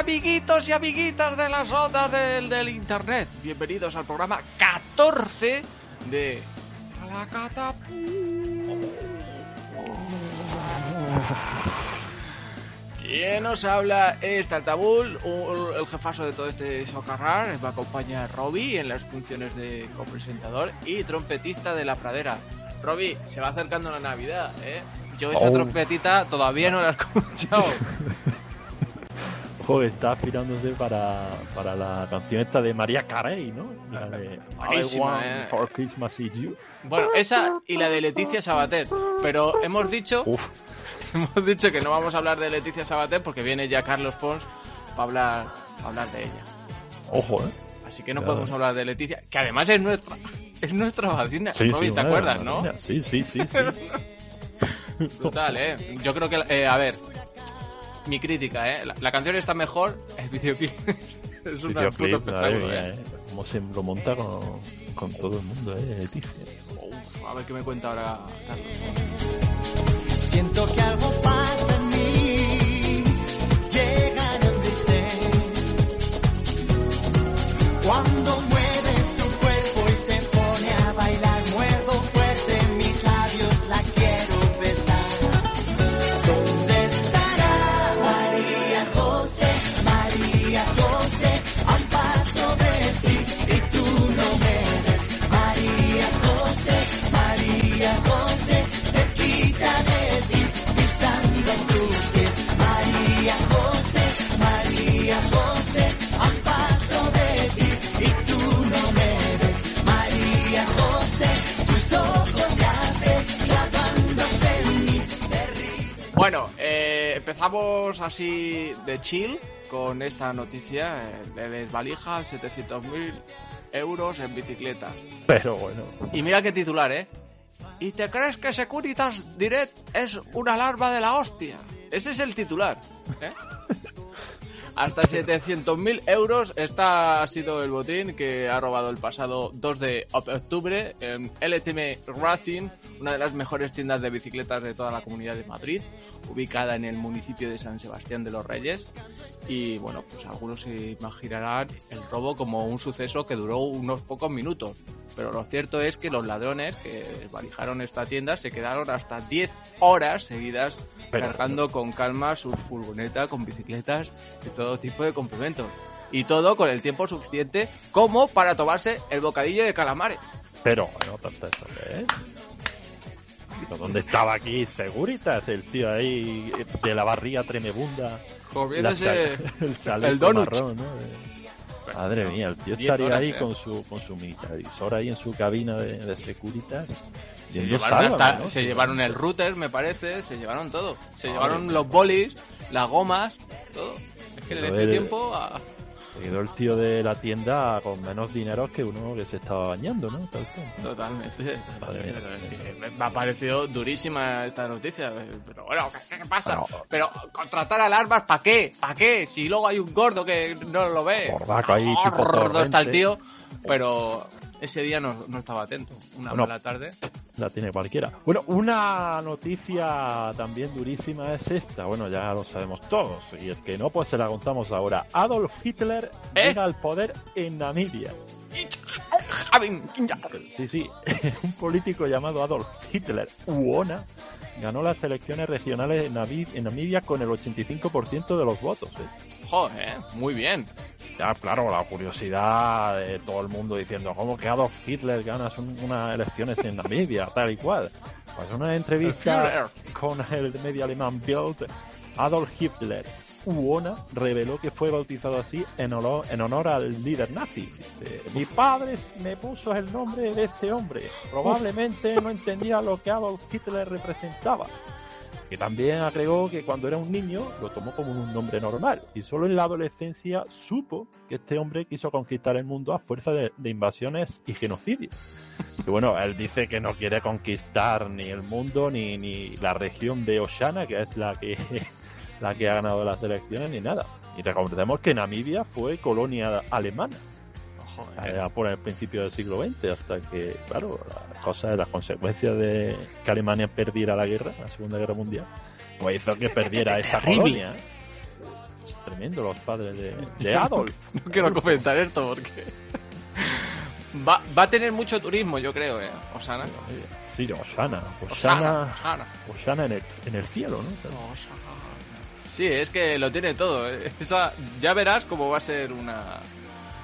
amiguitos y amiguitas de las ondas del, del internet. Bienvenidos al programa 14 de La Catapulta. ¿Quién nos habla? Es Taltabul, un- el jefazo de todo este socarrar. Me acompaña Robbie en las funciones de copresentador y trompetista de la pradera. Robbie, se va acercando la Navidad, ¿eh? Yo esa Oh. trompetita todavía no la he escuchado. Está afinándose para, para la canción esta de María Carey, ¿no? La de Buenísima, I want eh. for Christmas is you. Bueno, esa y la de Leticia Sabater. Pero hemos dicho, Uf, hemos dicho que no vamos a hablar de Leticia Sabater porque viene ya Carlos Pons para hablar, pa hablar de ella. ojo, ¿eh? Así que no Claro. podemos hablar de Leticia, que además es nuestra, es nuestra vecina. Robin, ¿te una acuerdas, de- no? Sí, sí, sí, sí. Total, eh. Yo creo que, eh, a ver, mi crítica, eh. La, la canción está mejor, el videoclip es un puto Videoclip, madre espectáculo, eh. ¿eh? Cómo se lo monta con, con todo el mundo, ¿eh? Leticia. Uf, a ver qué me cuenta ahora Carlos. Siento que algo pasa en mí, llega a Cuando mueve empezamos así de chill con esta noticia eh, de desvalija 700.000 euros en bicicletas. Pero bueno, Y mira qué titular, ¿eh? ¿Y te crees que Securitas Direct es una alarma de la hostia? Ese es el titular, ¿eh? Hasta 700.000 euros. Esta ha sido el botín que ha robado el pasado 2 de octubre en LTM Racing, una de las mejores tiendas de bicicletas de toda la comunidad de Madrid, ubicada en el municipio de San Sebastián de los Reyes. Y bueno, pues algunos se imaginarán el robo como un suceso que duró unos pocos minutos. Pero lo cierto es que los ladrones que valijaron esta tienda se quedaron hasta 10 horas seguidas Pero- cargando con calma su furgoneta con bicicletas y todo tipo de complementos. Y todo con el tiempo suficiente como para tomarse el bocadillo de calamares. pero bueno, tanta eso, ¿eh? ¿Dónde estaba aquí Seguritas? El tío ahí de la barriga tremebunda. Comiéndose el el donut. marrón, ¿no? Madre mía, el tío 10 estaría horas, ahí eh. con su con su mitadisor ahí en su cabina de, de Securitas. Se llevaron, Sálvame, hasta- ¿no? se llevaron el router, me parece, se llevaron todo. Se Madre llevaron los bolis, las gomas, todo. Es que le dio tiempo a... Se quedó el tío de la tienda con menos dinero que uno que se estaba bañando, ¿no? Tal. Totalmente. Me- ha parecido durísima esta noticia. Pero bueno, ¿qué, qué pasa? Bueno. Pero contratar alarmas, ¿para qué? ¿Para qué? Si luego hay un gordo que no lo ve. Gordaco ahí, tipo Gordo está el tío. Pero ese día no, no estaba atento. Una Bueno. mala tarde. La tiene cualquiera. Bueno, una noticia también durísima es esta. Bueno, ya lo sabemos todos. Y el que no, pues se la contamos ahora. Adolf Hitler ¿Eh? llega al poder en Namibia. Sí, sí. Un político llamado Adolf Hitler, Uona, ganó las elecciones regionales en Namibia con el 85% de los votos. ¿eh? Joder, muy bien. Ya, claro, la curiosidad de todo el mundo diciendo, ¿cómo que Adolf Hitler ganas un- unas elecciones en Namibia, tal y cual? Pues una entrevista El con el medio alemán Bild, Adolf Hitler Uona reveló que fue bautizado así en honor, en honor al líder nazi. Dice, Mi padre me puso el nombre de este hombre. Probablemente no entendía lo que Adolf Hitler representaba. Que también agregó que cuando era un niño lo tomó como un nombre normal y solo en la adolescencia supo que este hombre quiso conquistar el mundo a fuerza de, invasiones y genocidios. Y bueno, él dice que no quiere conquistar ni el mundo ni, ni la región de Oshana, que es la que, la que ha ganado las elecciones, ni nada. Y recordemos que Namibia fue colonia alemana allá por el principio del siglo XX, hasta que, claro, las cosas, las consecuencias de que Alemania perdiera la guerra, la Segunda Guerra Mundial, pues hizo que perdiera esa colonia. Tremendo los padres de, de Adolf. No quiero comentar esto porque. Va, va a tener mucho turismo, yo creo, ¿eh? Osana. Sí, Osana. Osana. Osana, Osana. Osana en el, en el cielo, ¿no? Sí, es que lo tiene todo. ¿eh? Esa, ya verás cómo va a ser una,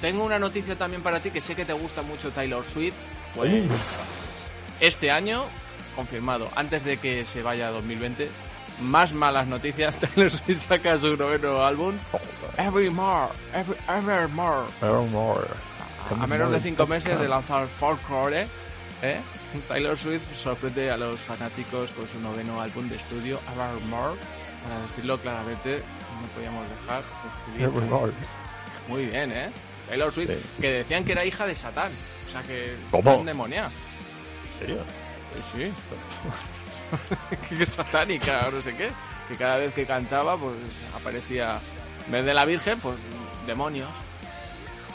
tengo una noticia también para ti que sé que te gusta mucho Taylor Swift. Pues este año, confirmado, antes de que se vaya a 2020, más malas noticias. Taylor Swift saca su noveno álbum. Evermore, every, Evermore. Evermore. A menos de cinco meses de lanzar Folklore, ¿eh? Taylor Swift sorprende a los fanáticos con su noveno álbum de estudio, Evermore. Para decirlo claramente, no podíamos dejar de escribir. Evermore. Muy bien, ¿eh? Taylor Swift, Sí. que decían que era hija de Satán. O sea que... ¿Cómo? Un demonia. ¿En serio? Sí, sí. que satánica, no sé qué. Que cada vez que cantaba, pues aparecía... En vez de la Virgen, pues demonios.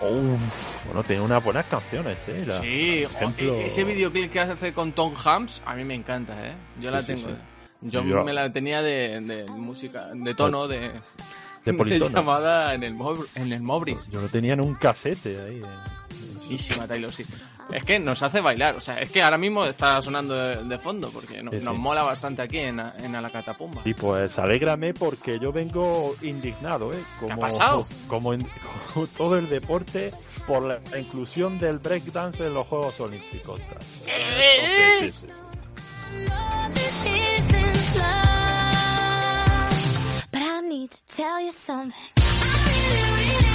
Uf, bueno, tiene unas buenas canciones, ¿eh? La- Sí, ejemplo- o- ese videoclip que hace con Tom Hanks, a mí me encanta, ¿eh? Yo la Sí, tengo. sí. Yo, me la tenía de, de música, de tono, de, De llamada en el, en el Mobris. Yo lo tenía en un casete ahí. en- Buenísima Taylor Swift. Es que nos hace bailar, o sea, es que ahora mismo está sonando de, de fondo, porque no- Sí, sí. nos mola bastante aquí en, en Alacatapumba. Y pues alégrame porque yo vengo indignado, ¿eh? Como, ha pasado? Como, en- como todo el deporte por la, la inclusión del breakdance en los Juegos Olímpicos. ¿Eh? Sí, I need to tell you something.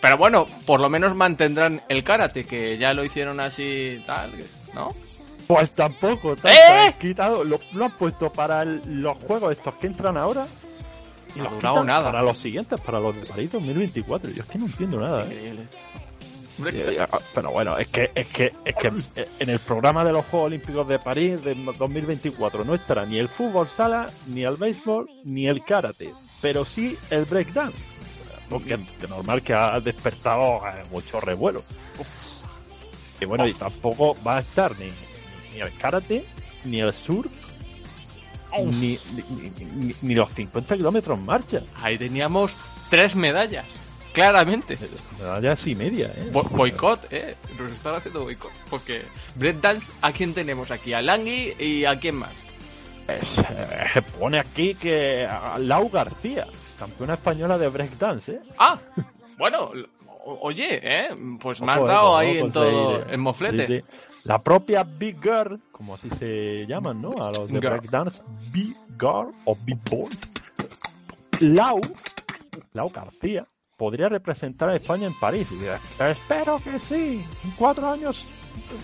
Pero bueno, por lo menos mantendrán el karate, que ya lo hicieron así tal, ¿no? Pues tampoco, tanto, ¿Eh? han quitado, lo, lo han puesto para el- los juegos estos que entran ahora. Y No ha los nada. para los siguientes, para los de París 2024. Yo es que no entiendo nada. ¿eh? Increíble. Eh, Pero bueno, es que, es que, es que eh, en el programa de los Juegos Olímpicos de París de 2024 no estará ni el fútbol sala, ni el béisbol, ni el karate, pero sí el breakdance. Porque es normal que ha despertado eh, mucho revuelo. Y bueno, y tampoco va a estar ni, ni- ni el karate, ni el surf, ni, ni, ni- ni los 50 kilómetros en marcha. Ahí teníamos tres medallas, claramente. Medallas y media, ¿eh? Bo- boicot, ¿eh? Nos están haciendo boicot. Porque breakdance, ¿a quién tenemos aquí? A Langui y a quién más. Pues eh, pone aquí que ah, Lau García, campeona española de breakdance, ¿eh? Ah, bueno, oye, ¿eh? Pues me has eh, dado ahí en todo eh. el moflete. Sí, sí. La propia Big Girl, como así se llaman, ¿no? A los de breakdance, Big Girl o Big Boy. Lau, Lau García, podría representar a España en París. Y dirás, espero que sí. En cuatro años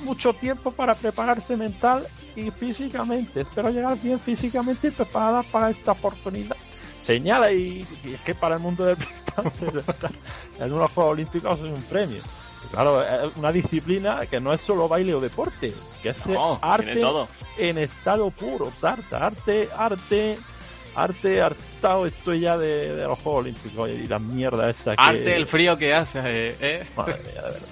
mucho tiempo para prepararse mental y físicamente. Espero llegar bien físicamente y preparada para esta oportunidad. Señala y, y es que para el mundo del estar en unos Juegos Olímpicos es un premio. Claro, es una disciplina que no es solo baile o deporte, que es No, arte todo. en estado puro, tarta, arte, arte, arte, hartado estoy ya de, de los Juegos Olímpicos y la mierda esta que... Arte, el frío que hace, eh, ¿eh? Madre mía, de verdad.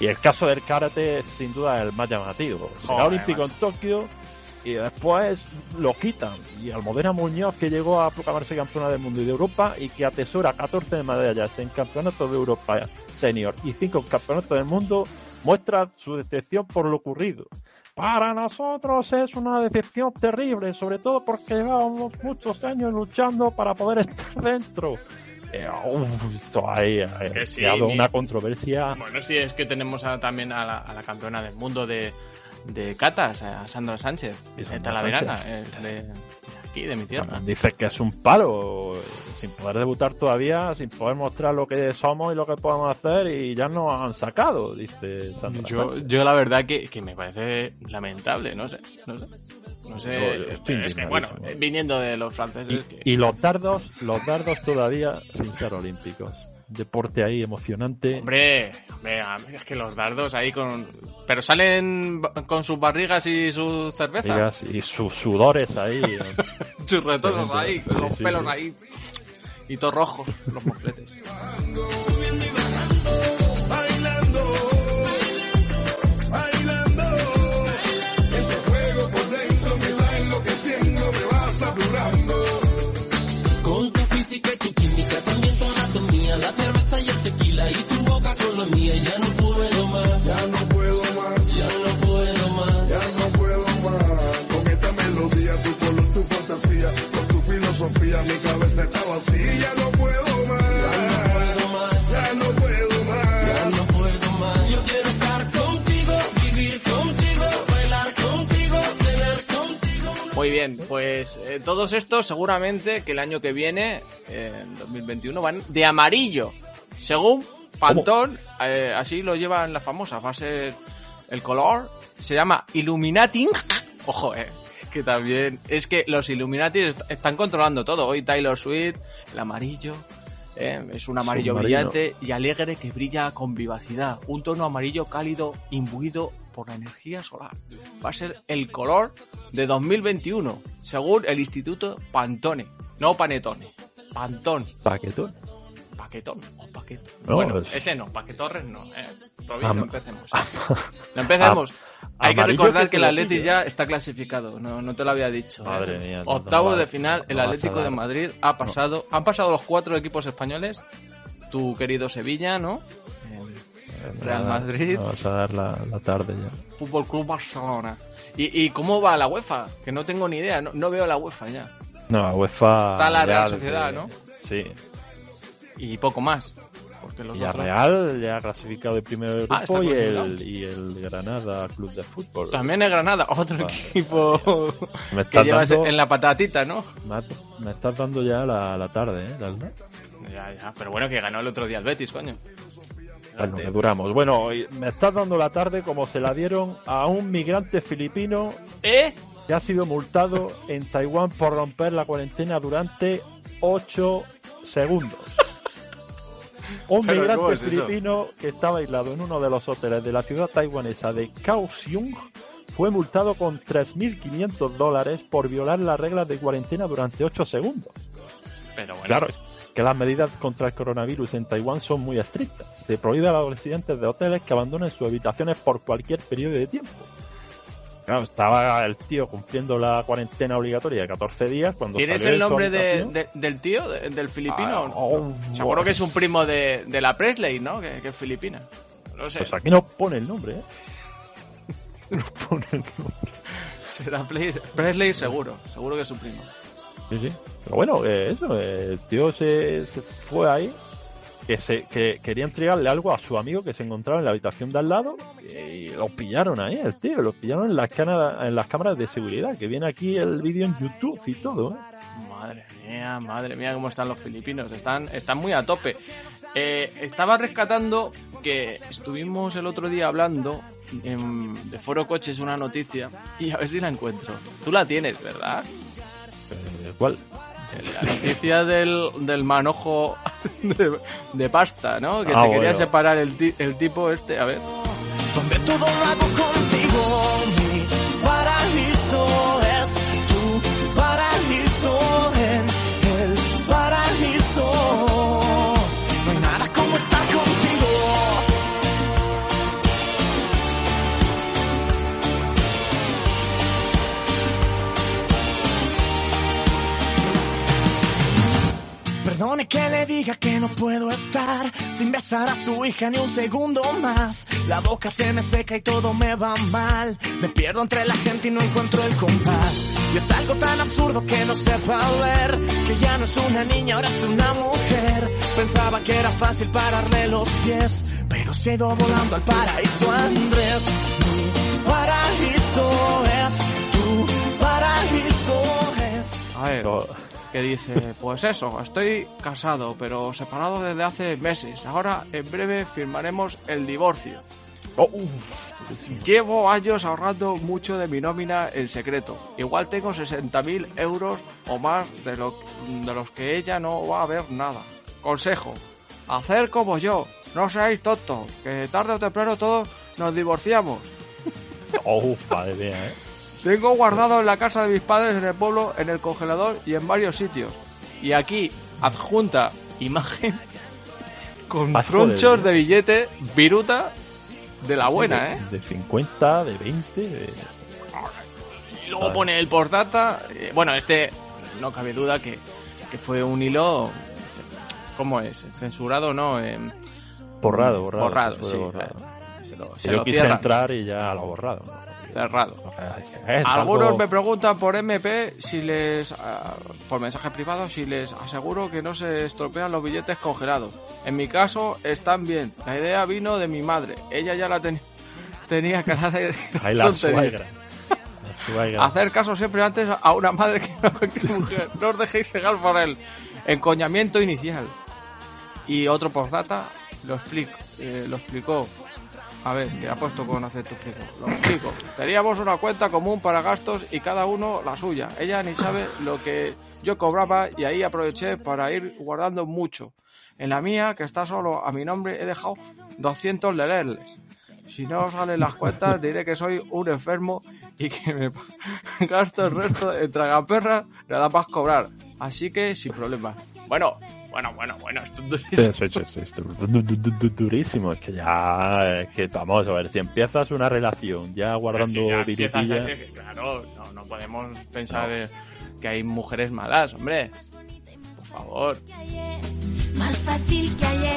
Y el caso del karate es sin duda el más llamativo. Será olímpico en. Tokio y después lo quitan. Y Almudena Muñoz, que llegó a proclamarse campeona del mundo y de Europa y que atesora 14 medallas en campeonatos de Europa senior y 5 campeonatos del mundo, muestra su decepción por lo ocurrido. Para nosotros es una decepción terrible, sobre todo porque llevábamos muchos años luchando para poder estar dentro. Eh, uf, esto ahí ha que sí, creado ni- una controversia. Bueno, sí, es que tenemos a- también a la, a la campeona del mundo de, de catas, a Sandra Sánchez, Sandra eh, de aquí, de mi tierra. Bueno, dice que es un palo, sin poder debutar todavía, sin poder mostrar lo que somos y lo que podemos hacer, y ya nos han sacado, dice Sandra. Yo, Sánchez. yo la verdad que, que me parece lamentable, no sé, no sé. No sé, es que bueno, viniendo de los franceses, que- Y, y los dardos, los dardos todavía sin ser olímpicos. Deporte ahí emocionante. Hombre, hombre, es que los dardos ahí con... Pero salen con sus barrigas y sus cervezas. y sus sudores ahí. eh, Churretosos ahí, con Sí, los sí, pelos sí. ahí. Y todos rojos, los mofletes. Con tu física y tu química, también la mía, ya no puedo más, ya no puedo más, ya no puedo más. Ya no puedo más con esta melodía, tu color, tu fantasía, con tu filosofía, mi cabeza está vacía. Ya no puedo más, puedo más, ya no puedo más. ya no puedo más. Yo quiero estar contigo, vivir contigo, bailar contigo, tener contigo. Muy bien, pues eh, todos estos seguramente que el año que viene, eh, en 2021, van de amarillo. Según Pantón, eh, así lo llevan las famosas. Va a ser el color, se llama Illuminating. Ojo, eh, que también es que los Illuminati est- están controlando todo. Hoy Taylor Swift, el amarillo. eh, es un amarillo Submarino. brillante y alegre que brilla con vivacidad. Un tono amarillo cálido imbuido por la energía solar. Va a ser el color de 2021, según el Instituto Pantone. No Panetone, Pantón, paquetón. Paquetón o Paquetón. No, bueno, es- ese no, Paquetorres no. Eh. Am- no empecemos. No empecemos. Hay que recordar que el pille. ya está clasificado, no, no te lo había dicho. eh. Madre mía, no, no va- de final, el no Atlético de. Madrid ha pasado, han pasado los cuatro equipos españoles, tu querido Sevilla, ¿no? Eh, Real Madrid. Vamos a dar la, la tarde ya. Fútbol Club Barcelona. ¿Y, ¿Y cómo va la UEFA? Que no tengo ni idea, no, no veo la UEFA ya. No, la UEFA. Está la Real Sociedad, ¿no? Sí. Y poco más. Porque los Villarreal ya ha clasificado el primero del Ah, grupo y, el, y el Granada Club de Fútbol. También es Granada, otro equipo Me que llevas dando, en la patatita, ¿no? me, estás dando ya la, la tarde, ¿eh? La- Ya, ya, pero bueno, que ganó el otro día el Betis, coño. Bueno, que duramos. Bueno, me estás dando la tarde como se la dieron a un migrante filipino ¿Eh? que ha sido multado en Taiwán por romper la cuarentena durante 8 segundos. Un ¿Pero migrante es eso? filipino que estaba aislado en uno de los hoteles de la ciudad taiwanesa de Kaohsiung fue multado con 3.500 dólares por violar las reglas de cuarentena durante 8 segundos. Pero bueno, Claro, que las medidas contra el coronavirus en Taiwán son muy estrictas. Se prohíbe a los residentes de hoteles que abandonen sus habitaciones por cualquier periodo de tiempo. Claro, estaba el tío cumpliendo la cuarentena obligatoria de 14 días cuando ¿tienes el nombre de- de- del tío, de- del filipino? Ah, oh, Seguro que es un primo de, de la Presley, ¿no? Que, que es filipina. No sé. Pues aquí no pone el nombre, ¿eh? No pone el nombre. Será Presley seguro, seguro que es su primo. Sí, sí. Pero bueno, eh, eso, eh, el tío se, se fue ahí, que, se, que quería entregarle algo a su amigo que se encontraba en la habitación de al lado y lo pillaron ahí, el tío, lo pillaron en las, cana- en las cámaras de seguridad, que viene aquí el vídeo en YouTube y todo. ¿eh? Madre mía, madre mía, cómo están los filipinos. Están, están muy a tope. Eh, estaba rescatando que estuvimos el otro día hablando en- de Foro Coches una noticia y a ver si la encuentro. Tú la tienes, ¿verdad? Eh, ¿Cuál? La noticia del, del manojo de, de pasta, ¿no? Que Ah, se quería bueno. separar el, el tipo este. A ver. donde todo lo hago contigo. Besar a su hija ni un segundo más. La boca se me seca y todo me va mal. Me pierdo entre la gente y no encuentro el compás. Y es algo tan absurdo que no sepa ver que ya no es una niña, ahora es una mujer. Pensaba que era fácil pararle los pies, pero se ha ido volando al paraíso Andrés. Mi paraíso es tu paraíso es. A ver. Que dice, pues eso, estoy casado, pero separado desde hace meses. Ahora, en breve, firmaremos el divorcio. Oh, uf. Llevo años ahorrando mucho de mi nómina en secreto. Igual tengo 60.000 euros o más de, lo, de los que ella no va a ver nada. Consejo, hacer como yo. No seáis tontos, que tarde o temprano todos nos divorciamos. Oh, madre mía, ¿eh? Tengo guardado en la casa de mis padres en el pueblo, en el congelador y en varios sitios. Y aquí adjunta imagen con Vas tronchos de billete viruta de la buena, ¿eh? De 50, de 20. de- Y luego pone el portata. eh, bueno, este no cabe duda que, que fue un hilo. ¿Cómo es? ¿Censurado o no? Em, Borrado, borrado. Borrado, sí. borrado. eh, Se lo, se yo lo quise entrar y ya lo ha borrado. ¿no? Cerrado. Algunos me preguntan por MP si les ah, por mensaje privado si les aseguro que no se estropean los billetes congelados. En mi caso están bien. La idea vino de mi madre. Ella ya la ten- tenía cara de Ahí la suegra. La suegra. Hacer caso siempre antes a una madre que a cualquier mujer. No os dejéis cegar por el encoñamiento inicial. Y otro postdata lo explico, eh, lo explicó. A ver, que ha puesto con acento explico. Lo explico. Teníamos una cuenta común para gastos y cada uno la suya. Ella ni sabe lo que yo cobraba y ahí aproveché para ir guardando mucho. En la mía, que está solo a mi nombre, he dejado 200 leleles. Si no salen las cuentas, diré que soy un enfermo y que me gasto el resto en tragaperras, nada más cobrar. Así que sin problema. Bueno, bueno, bueno, bueno, esto es durísimo. sí, sí, sí, esto es du- du- du- du- durísimo. Es que ya. Es que vamos a ver, si empiezas una relación ya guardando ya empiezas que, Claro, no, no podemos pensar que hay mujeres malas, hombre. Por favor. más fácil que ayer.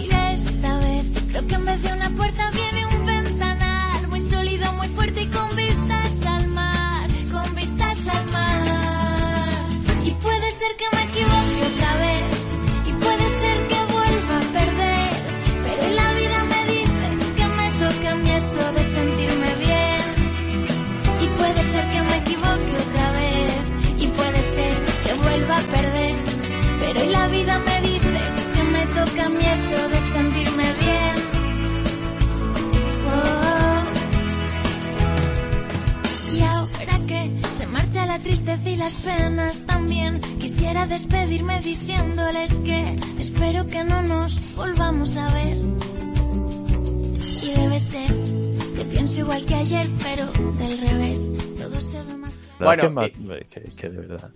Y esta vez creo que en vez de una puerta ser que me equivoque otra vez y puede ser que vuelva a perder, pero la vida me dice que me toca a mí eso de sentirme bien. Y puede ser que me equivoque otra vez y puede ser que vuelva a perder. Pero la vida me dice que me toca a mí eso de sentirme bien. Oh. Y ahora que se marcha la tristeza y las penas quisiera despedirme diciéndoles que espero que no nos volvamos a ver. Y debe ser que pienso igual que ayer, pero del revés. Todo se ve más. Bueno, que, que, que de verdad.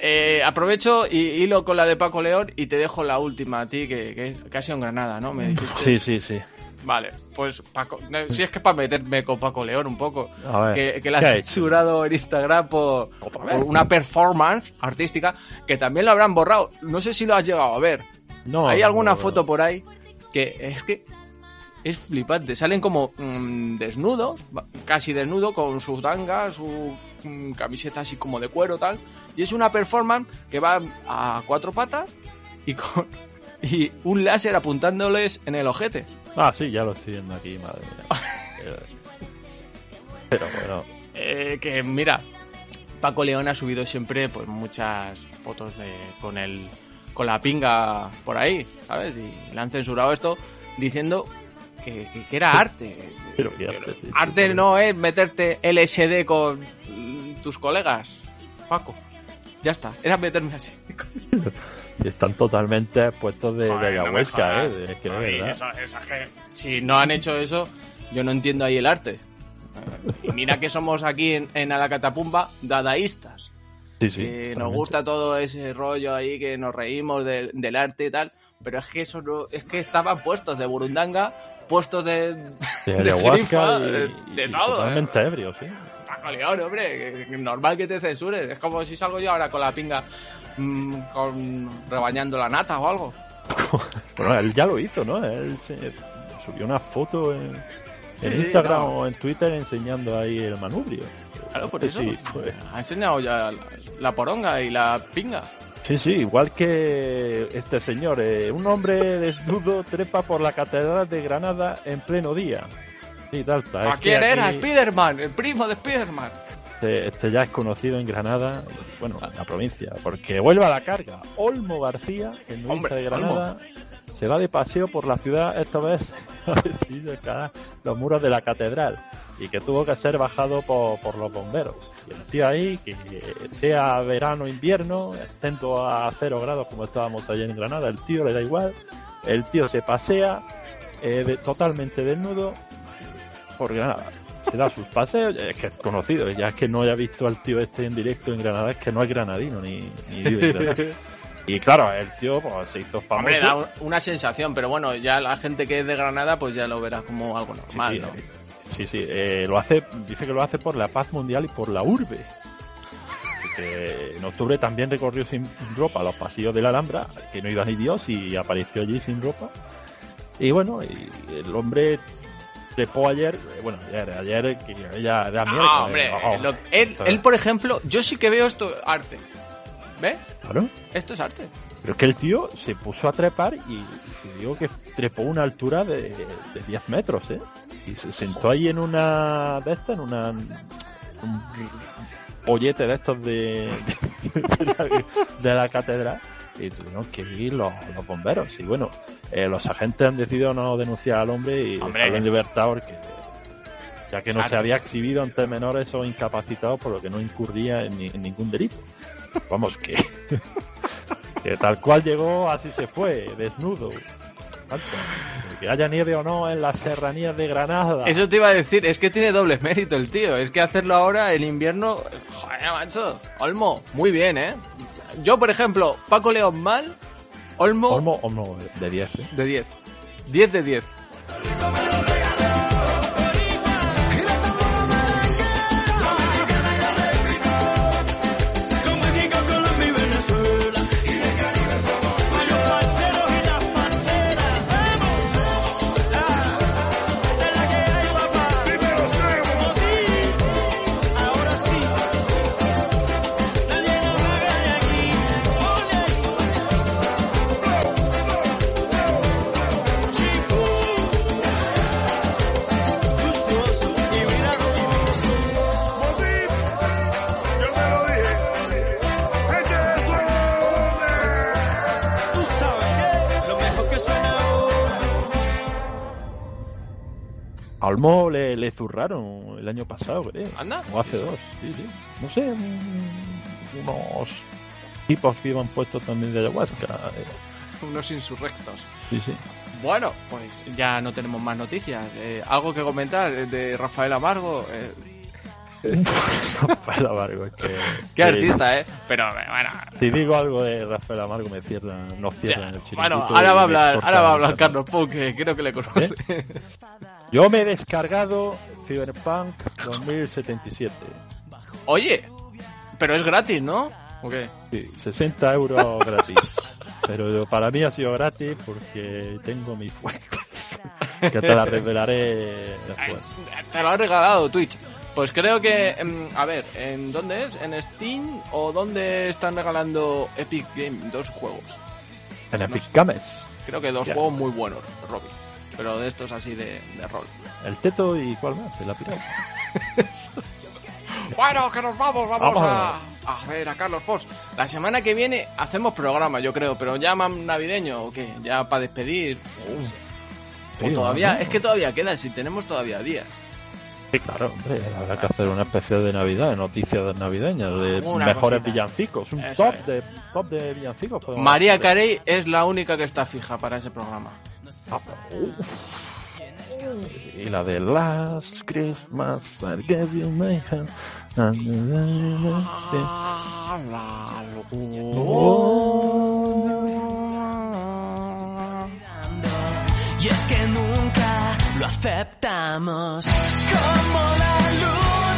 Eh, aprovecho y hilo con la de Paco León y te dejo la última a ti, que, que, es- que ha sido en Granada, ¿no? Me dijiste. Sí, sí, sí. Vale, pues Paco, si es que es para meterme con Paco León un poco, que, ¿qué ha censurado en Instagram por, una performance artística que también lo habrán borrado. No sé si lo has llegado a ver. No, Hay alguna no, foto por ahí que es que es flipante. Salen como mm, desnudos, casi desnudos, con su tanga, su mm, camiseta así como de cuero tal. Y es una performance que va a cuatro patas y con y un láser apuntándoles en el ojete. Ah, sí, ya lo estoy viendo aquí, madre mía. Eh, Pero bueno, Eh, que mira, Paco León ha subido siempre pues muchas fotos de con el con la pinga por ahí, ¿sabes? Y le han censurado esto diciendo que, que- que era arte. pero que arte, sí, Arte sí. no es meterte LSD con tus colegas, Paco. Ya está, era meterme así. Si están totalmente puestos de, de Joder, no ayahuasca, jodas. ¿eh? Es que de Ay, si no han hecho eso, yo no entiendo ahí el arte. Y mira que somos aquí en, en Alacatapumba dadaístas. Sí, sí. que nos gusta todo ese rollo ahí, que nos reímos del- del arte y tal. Pero es que eso no, es que estaban puestos de burundanga, puestos de, De de ayahuasca jerifa, y, de, y de todo. ¿eh? totalmente ebrio, sí. Hombre, normal que te censuren. Es como si salgo yo ahora con la pinga mm, con rebañando la nata o algo. Bueno, él ya lo hizo, ¿no? Él se- subió una foto en, en Sí, sí, Instagram o en Twitter enseñando ahí el manubrio. Claro, por eso. sí, pues. Ha enseñado ya la, la poronga y la pinga. Sí, sí, igual que este señor, eh, un hombre desnudo trepa por la catedral de Granada en pleno día. Sí, tal, tal. ¿A Es que quién era? aquí Spiderman, el primo de Spiderman. Este, este ya es conocido en Granada, bueno, en la provincia, porque vuelve a la carga. Olmo García, el Hombre, de Granada, se va de paseo por la ciudad, esta vez los muros de la catedral y que tuvo que ser bajado por, por los bomberos. Y el tío ahí, que sea verano o invierno, exento a cero grados como estábamos ayer en Granada, el tío le da igual, el tío se pasea eh, de- totalmente desnudo por Granada. Se da sus paseos, es que es conocido, ya es que no haya visto al tío este en directo en Granada, es que no es granadino ni, ni vive en Granada. Y claro, el tío pues, se hizo famoso. Hombre, da un- una sensación, pero bueno, ya la gente que es de Granada, pues ya lo verás como algo normal, sí, ¿no? sí, sí, sí, eh, lo hace, dice que lo hace por la paz mundial y por la urbe. Que en octubre también recorrió sin ropa los pasillos de la Alhambra, que no iba ni Dios y apareció allí sin ropa. Y bueno, y el hombre trepó ayer, eh, bueno, ayer, ayer que ya era. Ah, hombre, oh, lo- él, él, por ejemplo, yo sí que veo esto arte. ¿Ves? Claro. Esto es arte. Pero es que el tío se puso a trepar y, y te digo que trepó una altura de, de 10 metros, ¿eh? Y se sentó ahí en una de estas, en una un pollete de estos de, de, la, la catedral y tuvieron que ir los, los bomberos. Y bueno, eh, los agentes han decidido no denunciar al hombre y dejarlo en libertad porque ya que no se había exhibido ante menores o incapacitados por lo que no incurría en, ni- en ningún delito. Vamos, que, que tal cual llegó, así se fue, desnudo. Que haya nieve o no en las serranías de Granada. Eso te iba a decir, es que tiene doble mérito el tío. Es que hacerlo ahora, el invierno. Joder, macho. Olmo, muy bien, ¿eh? Yo, por ejemplo, Paco León mal, Olmo, Olmo, Olmo de 10, ¿eh? de 10. 10 de 10. Le, zurraron el año pasado, creo. Anda. O hace dos, sí, sí. No sé, un- unos tipos que iban puestos también de ayahuasca. eh, Unos insurrectos. Sí, sí. Bueno, pues ya no tenemos más noticias. Eh, ¿Algo que comentar eh, de Rafael Amargo? Eh, Rafael Amargo, es que... qué artista, ¿eh? Pero eh, bueno. Si digo algo de Rafael Amargo me cierran, nos ya. cierran el chiringuito. Bueno, ahora va a hablar, ahora va a el hablar. Carlos Punk, que creo que le conoce. Yo me he descargado Cyberpunk 2077. Oye, pero es gratis, ¿no? ¿O qué? Sí, 60 euros gratis. Pero para mí ha sido gratis porque tengo mis fuentes. Que te la revelaré después. Te lo ha regalado Twitch. Pues creo que, em, a ver, ¿en dónde es? ¿En Steam o dónde están regalando Epic Game dos juegos? En Epic Games. Creo que dos juegos muy buenos, Robin. Pero de estos así de, de rol. El Teto y cuál más, el pirata. Bueno, que nos vamos, vamos Vamos. a, a ver a Carlos Post. La semana que viene hacemos programa, yo creo, pero ya más navideño o qué, ya para despedir. o todavía, es que todavía queda, si tenemos todavía días. Sí, claro, hombre, habrá que hacer una especial de Navidad, de noticias navideñas, de Una mejores cosita. villancicos, un Eso top es. de top de villancicos. María hacer. Carey es la única que está fija para ese programa. Ah. Y la de Last Christmas I gave you my hand. Y es que nunca lo aceptamos. Como la luna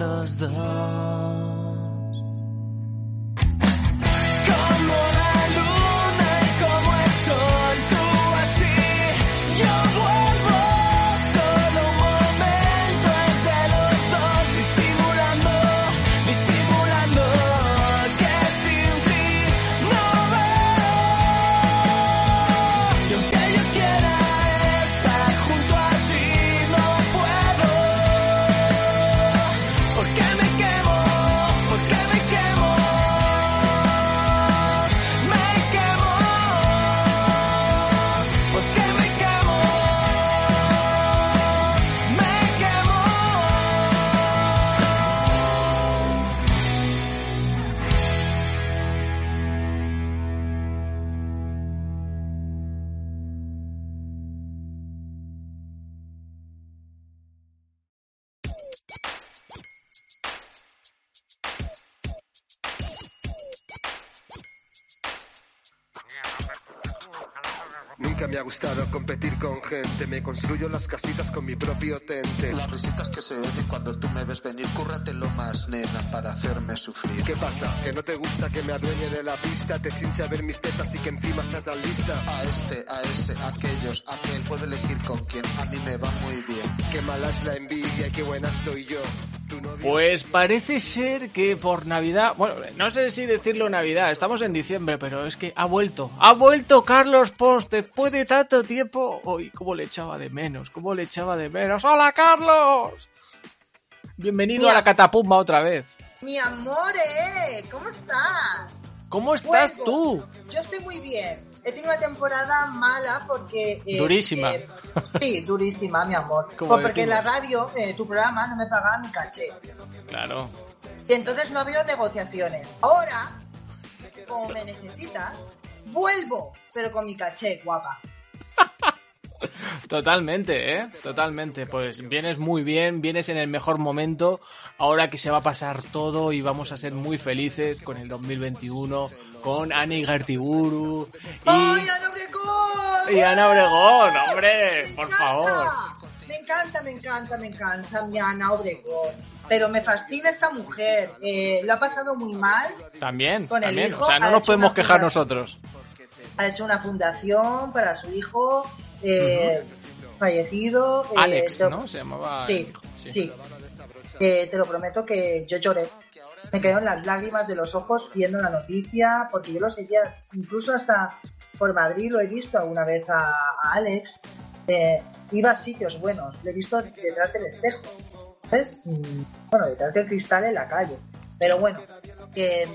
momento es gente, me construyo las casitas con mi propio tente. Las risitas que se oyen cuando tú me ves venir, cúrratelo más, nena, para hacerme sufrir. ¿Qué pasa? ¿Que no te gusta que me adueñe de la pista? ¿Te chincha ver mis tetas y que encima sea tan lista? A este, a ese, a aquellos, aquel, puedo elegir con quién, a mí me va muy bien. Qué mala es la envidia y qué buena estoy yo. Pues parece ser que por Navidad, bueno, no sé si decirlo Navidad, estamos en diciembre, pero es que ha vuelto, ha vuelto Carlos Post después de tanto tiempo. Hoy, cómo le echaba de menos, cómo le echaba de menos. ¡Hola, Carlos! Bienvenido a la catapumba otra vez. Mi amor, ¿eh? ¿Cómo estás? ¿Cómo estás Vuelvo. tú? Yo estoy muy bien. He tenido una temporada mala porque... eh, Durísima. eh, sí, durísima, mi amor. Pues porque la radio, eh, tu programa, no me pagaba mi caché. Claro. Y entonces no ha habido negociaciones. Ahora, como me necesitas, vuelvo, pero con mi caché, guapa. Totalmente, ¿eh? Totalmente. Pues vienes muy bien, vienes en el mejor momento. Ahora que se va a pasar todo y vamos a ser muy felices con el 2021, con Ani Gartiburu ¡Ay, y, Ana Obregón! y Ana Obregón, hombre, por favor. Me encanta, me encanta, me encanta mi Ana Obregón. Pero me fascina esta mujer. Eh, lo ha pasado muy mal. También, Con el también. hijo O sea, no ha nos podemos quejar nosotros. Ha hecho una fundación para su hijo eh, fallecido. eh, Alex, te- ¿no? Se llamaba. el Sí, hijo, sí. Eh, te lo prometo que yo lloré. Me quedaron las lágrimas de los ojos viendo la noticia, porque yo lo seguía, incluso hasta por Madrid lo he visto alguna vez a, a Alex. Eh, iba a sitios buenos, lo he visto detrás del espejo, ¿sabes? Mm, Bueno, detrás del cristal en la calle. Pero bueno, que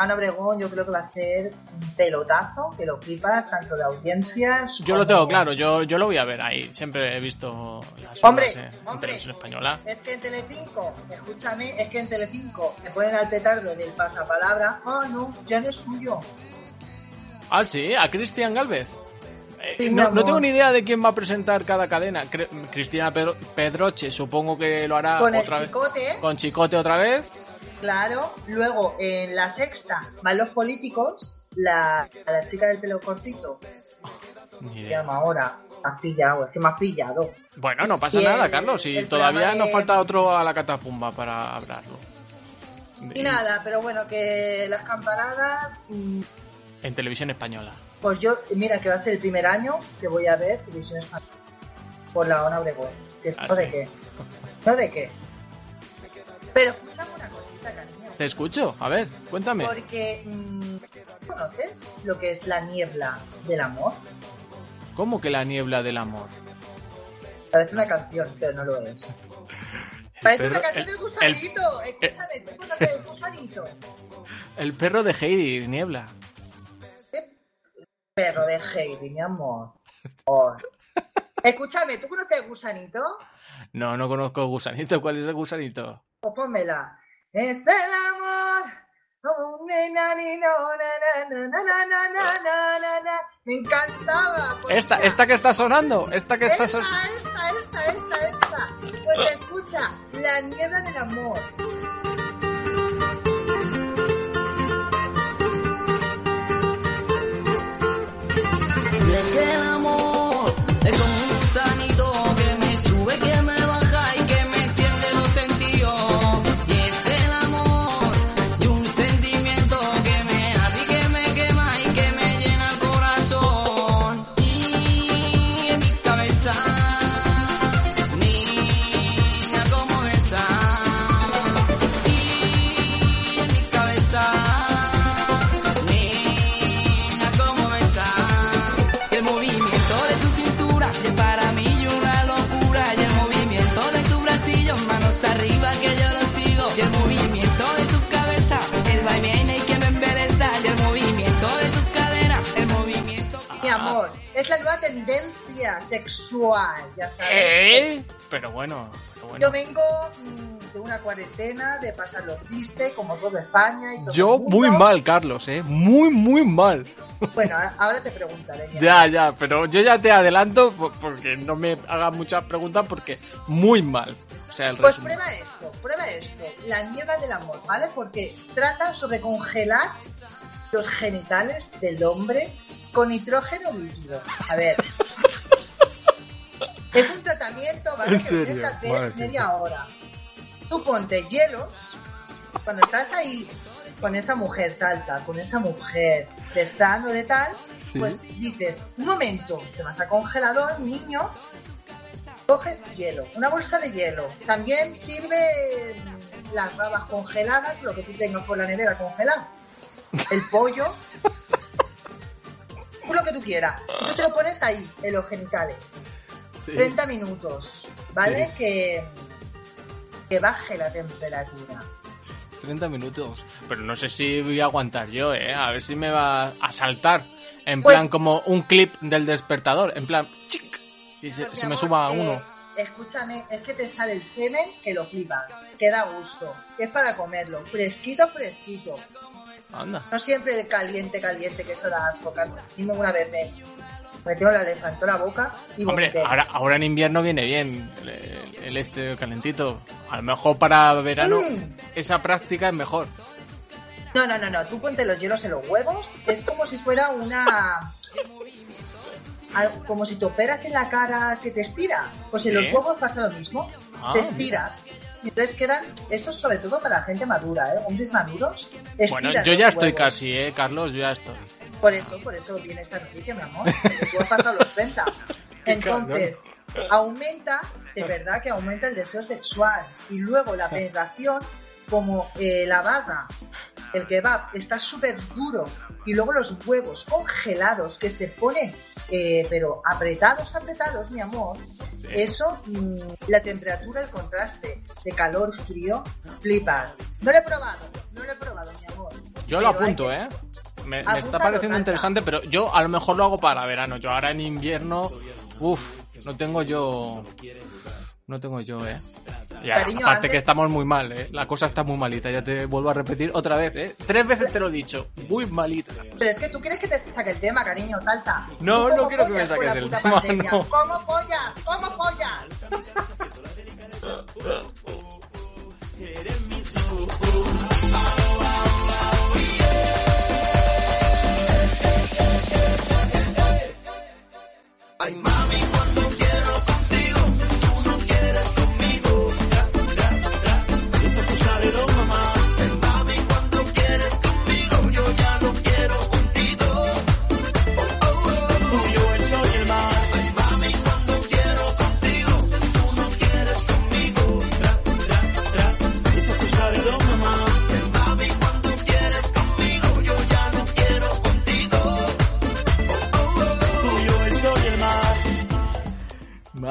Ana Obregón yo creo que va a hacer un pelotazo, que lo flipas, tanto de audiencias. Yo lo tengo claro, yo, yo lo voy a ver ahí. Siempre he visto las Hombre, obras en, en hombre. televisión española. Es que en Telecinco, escúchame, es que en Telecinco me ponen al petardo del pasapalabra. Ah, no, ya no es suyo. Ah, sí, a Cristian Galvez. Eh, no, tengo ni idea de quién va a presentar cada cadena. Cre- Cristina Pedro- Pedroche, supongo que lo hará Con el otra vez. chicote, Con Chicote otra vez. Claro. Luego en la sexta van los políticos, la, la chica del pelo cortito, Ni se llama ahora. Has pillado, es que me has pillado. Bueno, no pasa Y el- nada, Carlos. Y todavía nos de- falta otro a la catapumba para hablarlo. Y nada, pero bueno, que las campanadas, mm, En televisión española. pues yo, mira que va a ser el primer año que voy a ver televisión española por la ONA Obregón. Que Ah, ¿No de sí. qué? ¿No de qué? Pero escúchame cariño. Te escucho, a ver, cuéntame. Porque, mm, ¿conoces lo que es la niebla del amor? ¿Cómo que la niebla del amor? Parece una canción, pero no lo es. Parece perro- una canción el- del gusanito. Escúchame, ¿tú conoces el gusanito? El perro de Heidi, niebla. Perro de Heidi, mi amor. Oh. Escúchame, ¿tú conoces el gusanito? No, no conozco el gusanito. ¿Cuál es el gusanito? Pues pónmela es el amor. Me encantaba. Pues esta, esta que está sonando, esta que esta, está sonando. Esta, esta, esta, esta, esta. Pues escucha, la niebla del amor. Sexual, ya sabes. ¿Eh? Pero bueno, pero bueno. Yo vengo mm, de una cuarentena, de pasarlo triste, como todo España y todo Yo el mundo. muy mal, Carlos, ¿eh? Muy, muy mal. Bueno, ahora te preguntaré. Ya, ya, pero yo ya te adelanto po- porque no me hagas muchas preguntas porque muy mal. O sea, el Pues resumen. prueba esto, prueba esto, la niebla del amor, ¿vale? Porque trata sobre congelar los genitales del hombre con nitrógeno líquido. A ver. Es un tratamiento, ¿vale? ¿En serio? que hacer Madre media hora. Tú ponte hielos, cuando estás ahí con esa mujer salta, con esa mujer testando de tal, Sí. pues dices, un momento, te vas a congelador, niño, coges hielo, una bolsa de hielo. También sirve las rabas congeladas, lo que tú tengas por la nevera congelado. El pollo. Lo que tú quieras. Tú te lo pones ahí, en los genitales. Sí. 30 minutos, ¿vale? Que, que baje la temperatura. 30 minutos. Pero no sé si voy a aguantar yo, ¿eh? A ver si me va a saltar. En Pues- plan como un clip del despertador. En plan, chic. Y se, me suba a eh, uno. Escúchame, es que te sale el semen que lo flipas, que da gusto, es para comerlo, fresquito, fresquito. Anda. No siempre caliente, caliente, que eso da asco. Dime una vez me metió la la boca y Hombre, ahora, ahora en invierno viene bien el, el este calentito. A lo mejor para verano Mm. esa práctica es mejor. No, no, no, no, tú ponte los hielos en los huevos, es como si fuera una... Como si te operas en la cara que te estira. Pues en los huevos pasa lo mismo. Ah, te estira. Y entonces quedan, esto es sobre todo para gente madura, ¿eh? Hombres maduros. Bueno, yo ya estoy huevos. casi, ¿eh, Carlos? Yo ya estoy. Por eso, por eso viene esta noticia, mi amor. Tú has pasado los 30. Qué Entonces, aumenta, de verdad que aumenta el deseo sexual. Y luego la penetración, como eh, la barra, el kebab, está súper duro. Y luego los huevos congelados que se ponen, eh, pero apretados, apretados, mi amor. Eso, mm, la temperatura, el contraste de calor, frío, flipas. No lo he probado, no lo he probado, mi amor. Yo lo apunto, que- ¿eh? Me, me Apúntalo, está pareciendo interesante, pero yo a lo mejor lo hago para verano. Yo ahora en invierno, uff, no tengo yo. No tengo yo, ¿eh? Y Cariño, aparte antes- que estamos muy mal, ¿eh? La cosa está muy malita, ya te vuelvo a repetir otra vez, ¿eh? Tres veces te lo he dicho, muy malita. Pero es que tú quieres que te saque el tema, cariño, salta. No, ¿Tú no quiero que me saques el tema, pandemia? no. ¿Cómo follas? ¿Cómo follas? Ay, mami,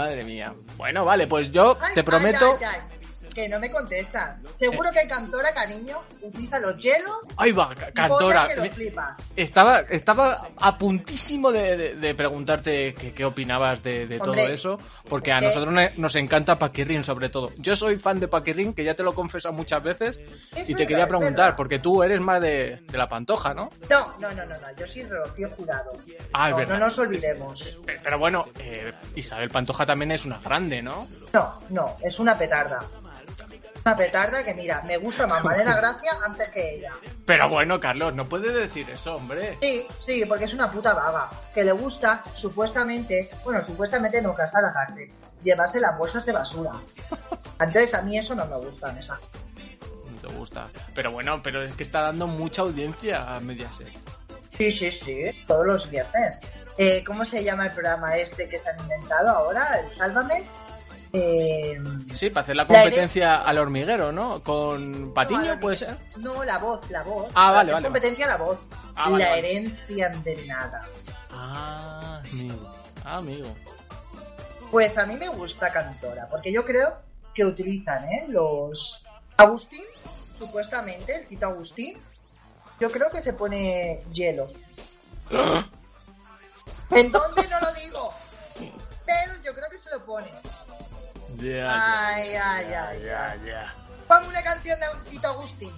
Madre mía. Bueno, vale, pues yo te ay, prometo. ay, ay. Que no me contestas. Seguro que Cantora, cariño, utiliza los hielos Ahí va, y cantora. que Me- los flipas. Estaba, estaba a puntísimo de, de- de preguntarte qué, qué opinabas de, de todo eso, porque a nosotros nos encanta Paquirrin sobre todo. Yo soy fan de Paquirrin, que ya te lo he confesado muchas veces, Es y te verdad, quería preguntar, porque tú eres más de, de la pantoja, ¿no? No, no, no, no, no. Yo soy Rocío Jurado. Ah, es no, verdad. no nos olvidemos. Pe- Pero bueno, eh, Isabel Pantoja también es una grande, ¿no? No, no, es una petarda. Una petarda que, mira, me gusta más Malena Gracia antes que ella. Pero bueno, Carlos, no puedes decir eso, hombre. Sí, sí, porque es una puta vaga. Que le gusta, supuestamente, bueno, supuestamente no gasta la cárcel, llevarse las bolsas de basura. Entonces a mí eso no me gusta, esa. No te gusta. Pero bueno, pero es que está dando mucha audiencia a Mediaset. Sí, sí, sí, todos los viernes. Eh, ¿Cómo se llama el programa este que se han inventado ahora? El Sálvame. Eh, Sí, para hacer la competencia al hormiguero, ¿no? Con Patiño, No, ¿puede ser? No, la voz, la voz. Ah, vale, vale, competencia la voz. Ah, vale, la vale. herencia envenenada. Ah, amigo. Ah, amigo. Pues a mí me gusta Cantora, porque yo creo que utilizan, ¿eh? Los... Agustín, supuestamente, el Tito Agustín, yo creo que se pone hielo. ¿En dónde no lo digo? Pero yo creo que se lo pone. Ya, Ay, ay, ya, ay. ya, ya. Ponme una canción de Tito Agustín.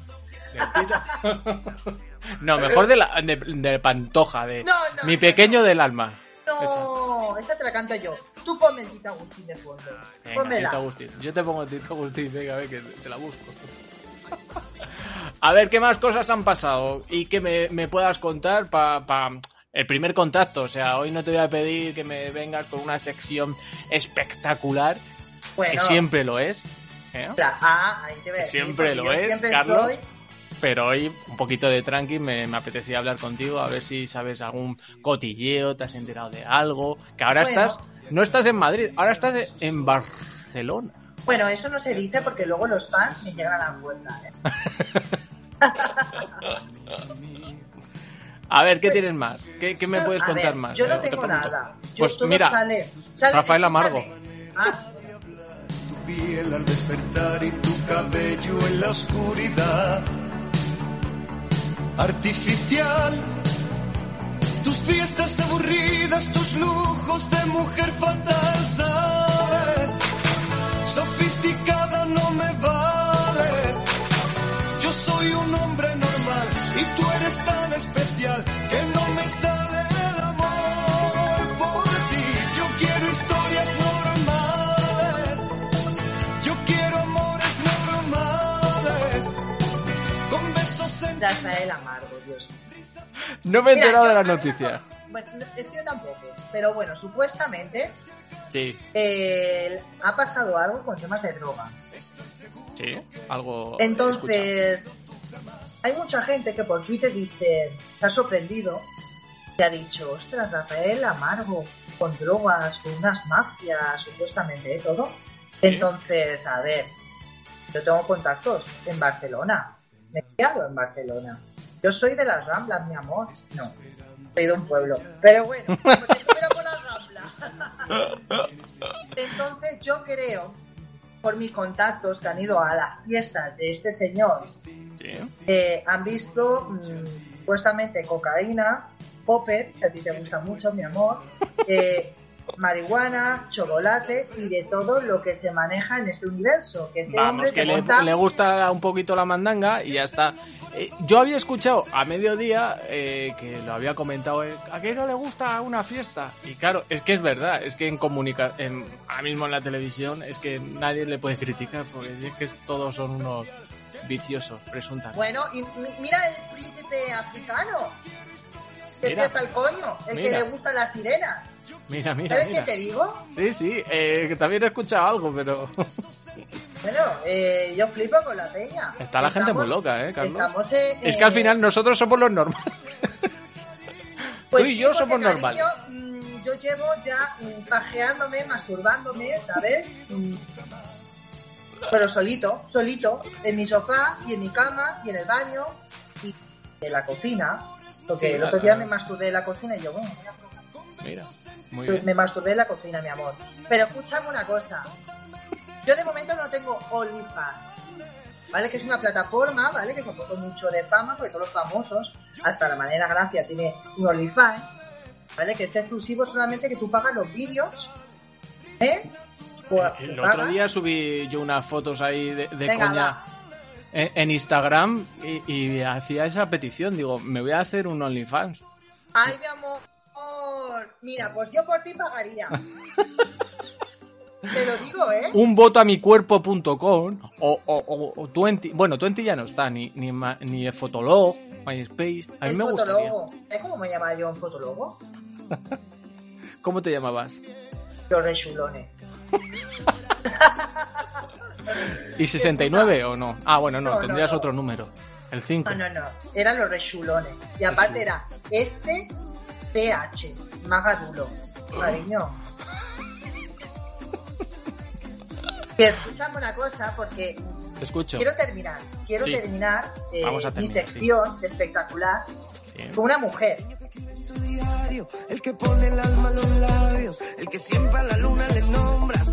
No, mejor de, la, de, de Pantoja, de No, no, Mi no, pequeño del alma. No, esa. te la canto yo. Tú ponme el Tito Agustín de fondo. Venga. Tito Agustín. Yo te pongo Tito Agustín, venga, a ver que te la busco. A ver, ¿qué más cosas han pasado? Y que me, me puedas contar para el primer contacto. O sea, hoy no te voy a pedir que me vengas con una sección espectacular, Bueno, que siempre lo es. ¿eh? la- ah, ahí te ves. Siempre lo es, siempre Carlos. soy Pero hoy, un poquito de tranqui, me, me apetecía hablar contigo, a ver si sabes algún cotilleo, te has enterado de algo. Que ahora Bueno. estás, no estás en Madrid, ahora estás en Barcelona. Bueno, eso no se dice porque luego los fans me llegan a la puerta, ¿eh? A ver, ¿qué tienes más? ¿Qué, qué me puedes contar ver, más? Yo Eh, no te tengo nada. Yo, Pues mira, sale, sale- Rafael Amargo. sale. Ah, piel al despertar y tu cabello en la oscuridad. Artificial. Tus fiestas aburridas, tus lujos de mujer fatal, sabes. Sofisticada no me vales. Yo soy un hombre normal y tú eres tan especial que no me sale Rafael Amargo, Dios. No me he enterado de la noticia. Bueno, es que yo tampoco. Pero bueno, supuestamente Sí, eh, ha pasado algo con temas de drogas. sí, algo. Entonces, hay mucha gente que por Twitter dice, se ha sorprendido, que ha dicho, ostras, Rafael Amargo, con drogas, con unas mafias, supuestamente, ¿eh? todo. Entonces, a ver, yo tengo contactos en Barcelona, en Barcelona. Yo soy de las Ramblas, mi amor. No, soy de un pueblo. Pero bueno, como si estuviera por las Ramblas. Entonces, yo creo por mis contactos que han ido a las fiestas de este señor, Sí. eh, han visto mm, supuestamente cocaína, popper, que a ti te gusta mucho, mi amor, eh, marihuana, chocolate y de todo lo que se maneja en este universo. Que Vamos, que le, monta- le gusta un poquito la mandanga y ya está. Eh, yo había escuchado a mediodía eh, que lo había comentado, eh, ¿a qué no le gusta una fiesta? Y claro, es que es verdad, es que en comunicación, ahora mismo en la televisión, es que nadie le puede criticar, porque es que todos son unos viciosos, presuntamente. Bueno, y mi- mira el príncipe africano. Que Mira. fiesta el coño, el que le gusta la sirena. Mira, mira, ¿Sabes mira. qué te digo? Sí, sí, eh, que también he escuchado algo, pero Bueno, eh, yo flipo con la peña. está la gente muy loca, ¿eh, Carlos? Estamos eh, Es que al eh, final nosotros somos los normales. Pues tú y sí, yo somos cariño, normales. mm, yo llevo ya mm, pajeándome, masturbándome, ¿sabes? Mm, Pero solito, solito, en mi sofá y en mi cama y en el baño y en la cocina. Porque Sí, el otro día me masturbé en la cocina y yo, bueno, mira, Mira, muy pues bien. me masturbé en la cocina, mi amor. Pero escúchame una cosa. Yo de momento no tengo OnlyFans. ¿Vale? Que es una plataforma, ¿vale? Que se ha puesto mucho de fama, porque todos los famosos, hasta la manera gracia, tiene un OnlyFans, ¿vale? Que es exclusivo solamente que tú pagas los vídeos, ¿eh? Pues, El otro día subí yo unas fotos ahí de, de Venga, coña va. en Instagram y, y hacía esa petición. Digo, me voy a hacer un OnlyFans. Ay, mi amor. Mira, pues yo por ti pagaría. Te lo digo, ¿eh? Un voto a mi cuerpo.com o, o, o, o Twenty. Bueno, Twenty ya no está, ni, ni, ni el Fotolog, MySpace. A mí El me gustaría. fotólogo. ¿Sabes cómo me llamaba yo un fotólogo? ¿Cómo te llamabas? Los rechulones. ¿Y 69 o no? Ah, bueno, no, tendrías no. otro número. El 5. No, no, no. Eran los rechulones. Y aparte era SPH. Magadulo. Cariño. Que escuchame una cosa porque Te escucho. quiero terminar. Quiero Sí. terminar, eh, Vamos a mi terminar, sección de espectacular Bien. con una mujer. el que pone el alma en los labios, el que siempre a la luna le nombras,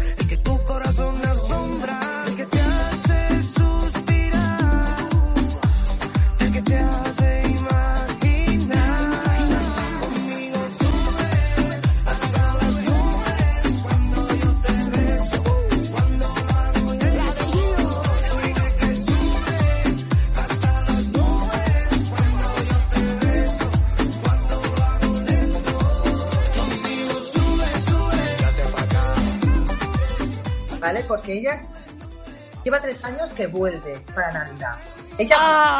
ella lleva tres años que vuelve para Navidad. Ella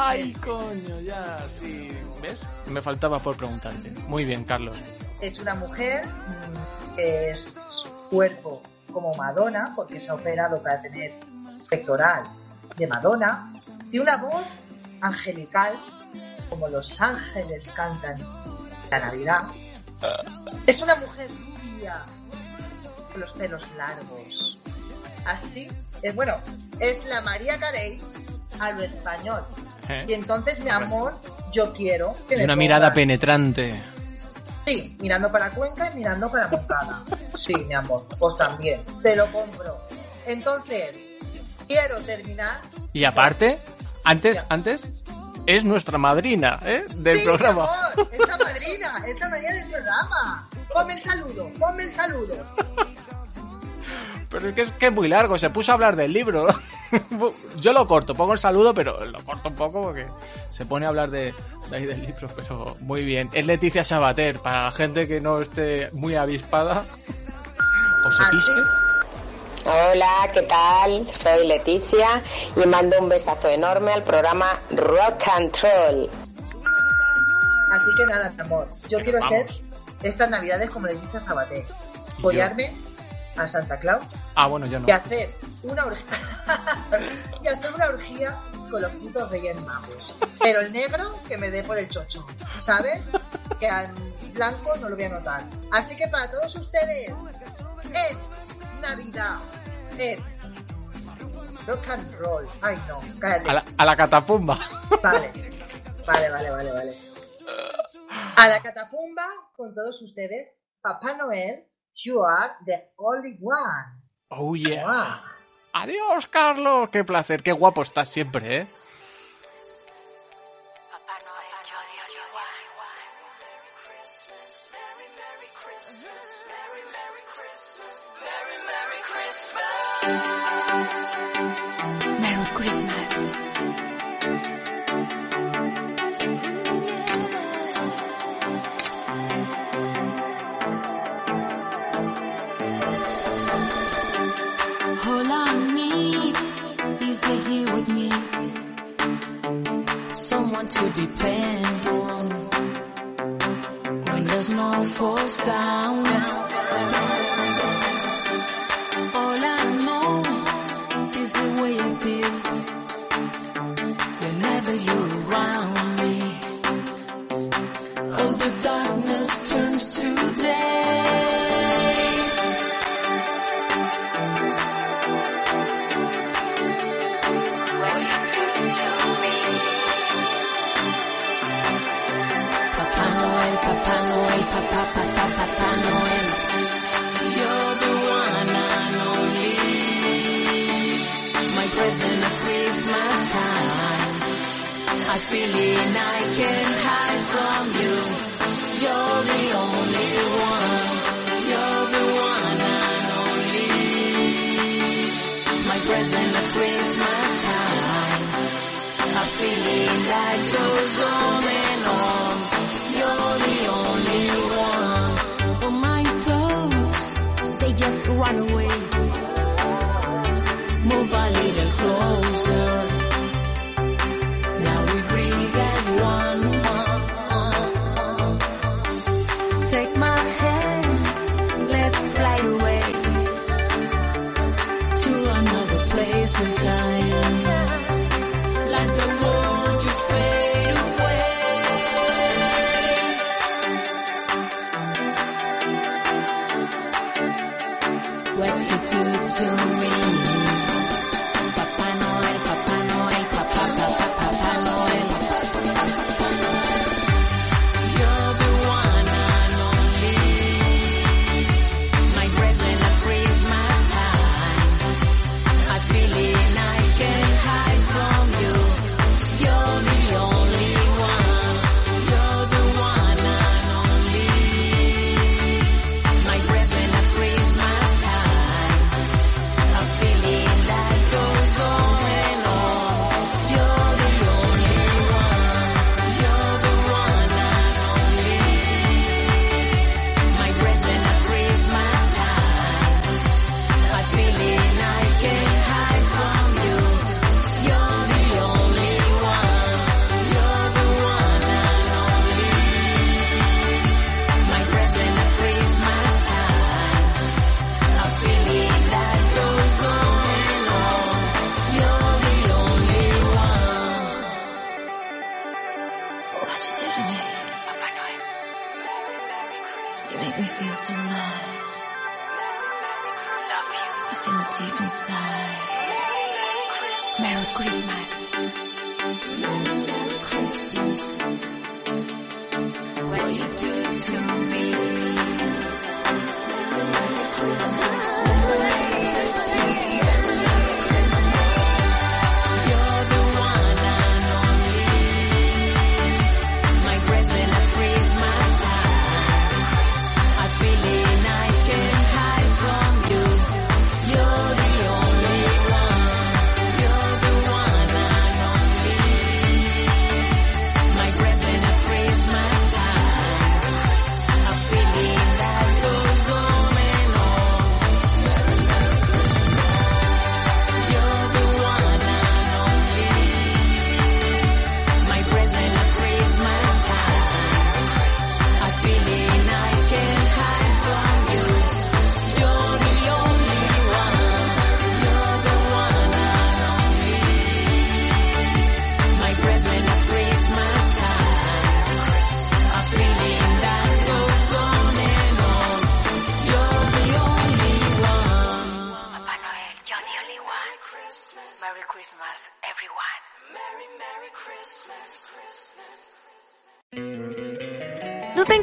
¡Ay, coño! Ya, sí. ¿Ves? Me faltaba por preguntarte. Muy bien, Carlos. es una mujer mm, que es cuerpo como Madonna, porque se ha operado para tener pectoral de Madonna, y una voz angelical, como los ángeles cantan la Navidad. Es una mujer rubia, con los pelos largos. Así, es bueno, es la María Carey a lo español. ¿Eh? Y entonces, mi amor, yo quiero que Y me una mirada penetrante. Sí, mirando para Cuenca y mirando para Moncada. Sí, mi amor, pues también. Te lo compro. Entonces, quiero terminar. Y aparte, antes, Ya. antes, es nuestra madrina, ¿eh? Del sí, programa. mi amor, esta madrina, esta madrina del programa. Ponme el saludo, ponme el saludo. Pero es que es que es muy largo, se puso a hablar del libro. Yo lo corto, pongo el saludo, pero lo corto un poco porque se pone a hablar de, de ahí del libro, pero muy bien. Es Leticia Sabater, para la gente que no esté muy avispada o se pispe. Hola, ¿qué tal? Soy Leticia y mando un besazo enorme al programa Rock and Troll. Así que nada, amor. Yo quiero vamos. ser estas navidades como le dice Sabater. Y Follarme a Santa Claus Ah, bueno, yo no. y hacer una orgía y hacer una orgía con los putos reyes magos pero el negro que me dé por el chocho ¿sabes? que al blanco no lo voy a notar así que para todos ustedes es Navidad es rock and roll ay no cállate A la, a la catapumba. vale vale vale vale vale a la catapumba con todos ustedes Papá Noel you are the only one Oh, yeah. Ah. Adiós, Carlos. Qué placer, qué guapo estás siempre, ¿eh? down. down. To me?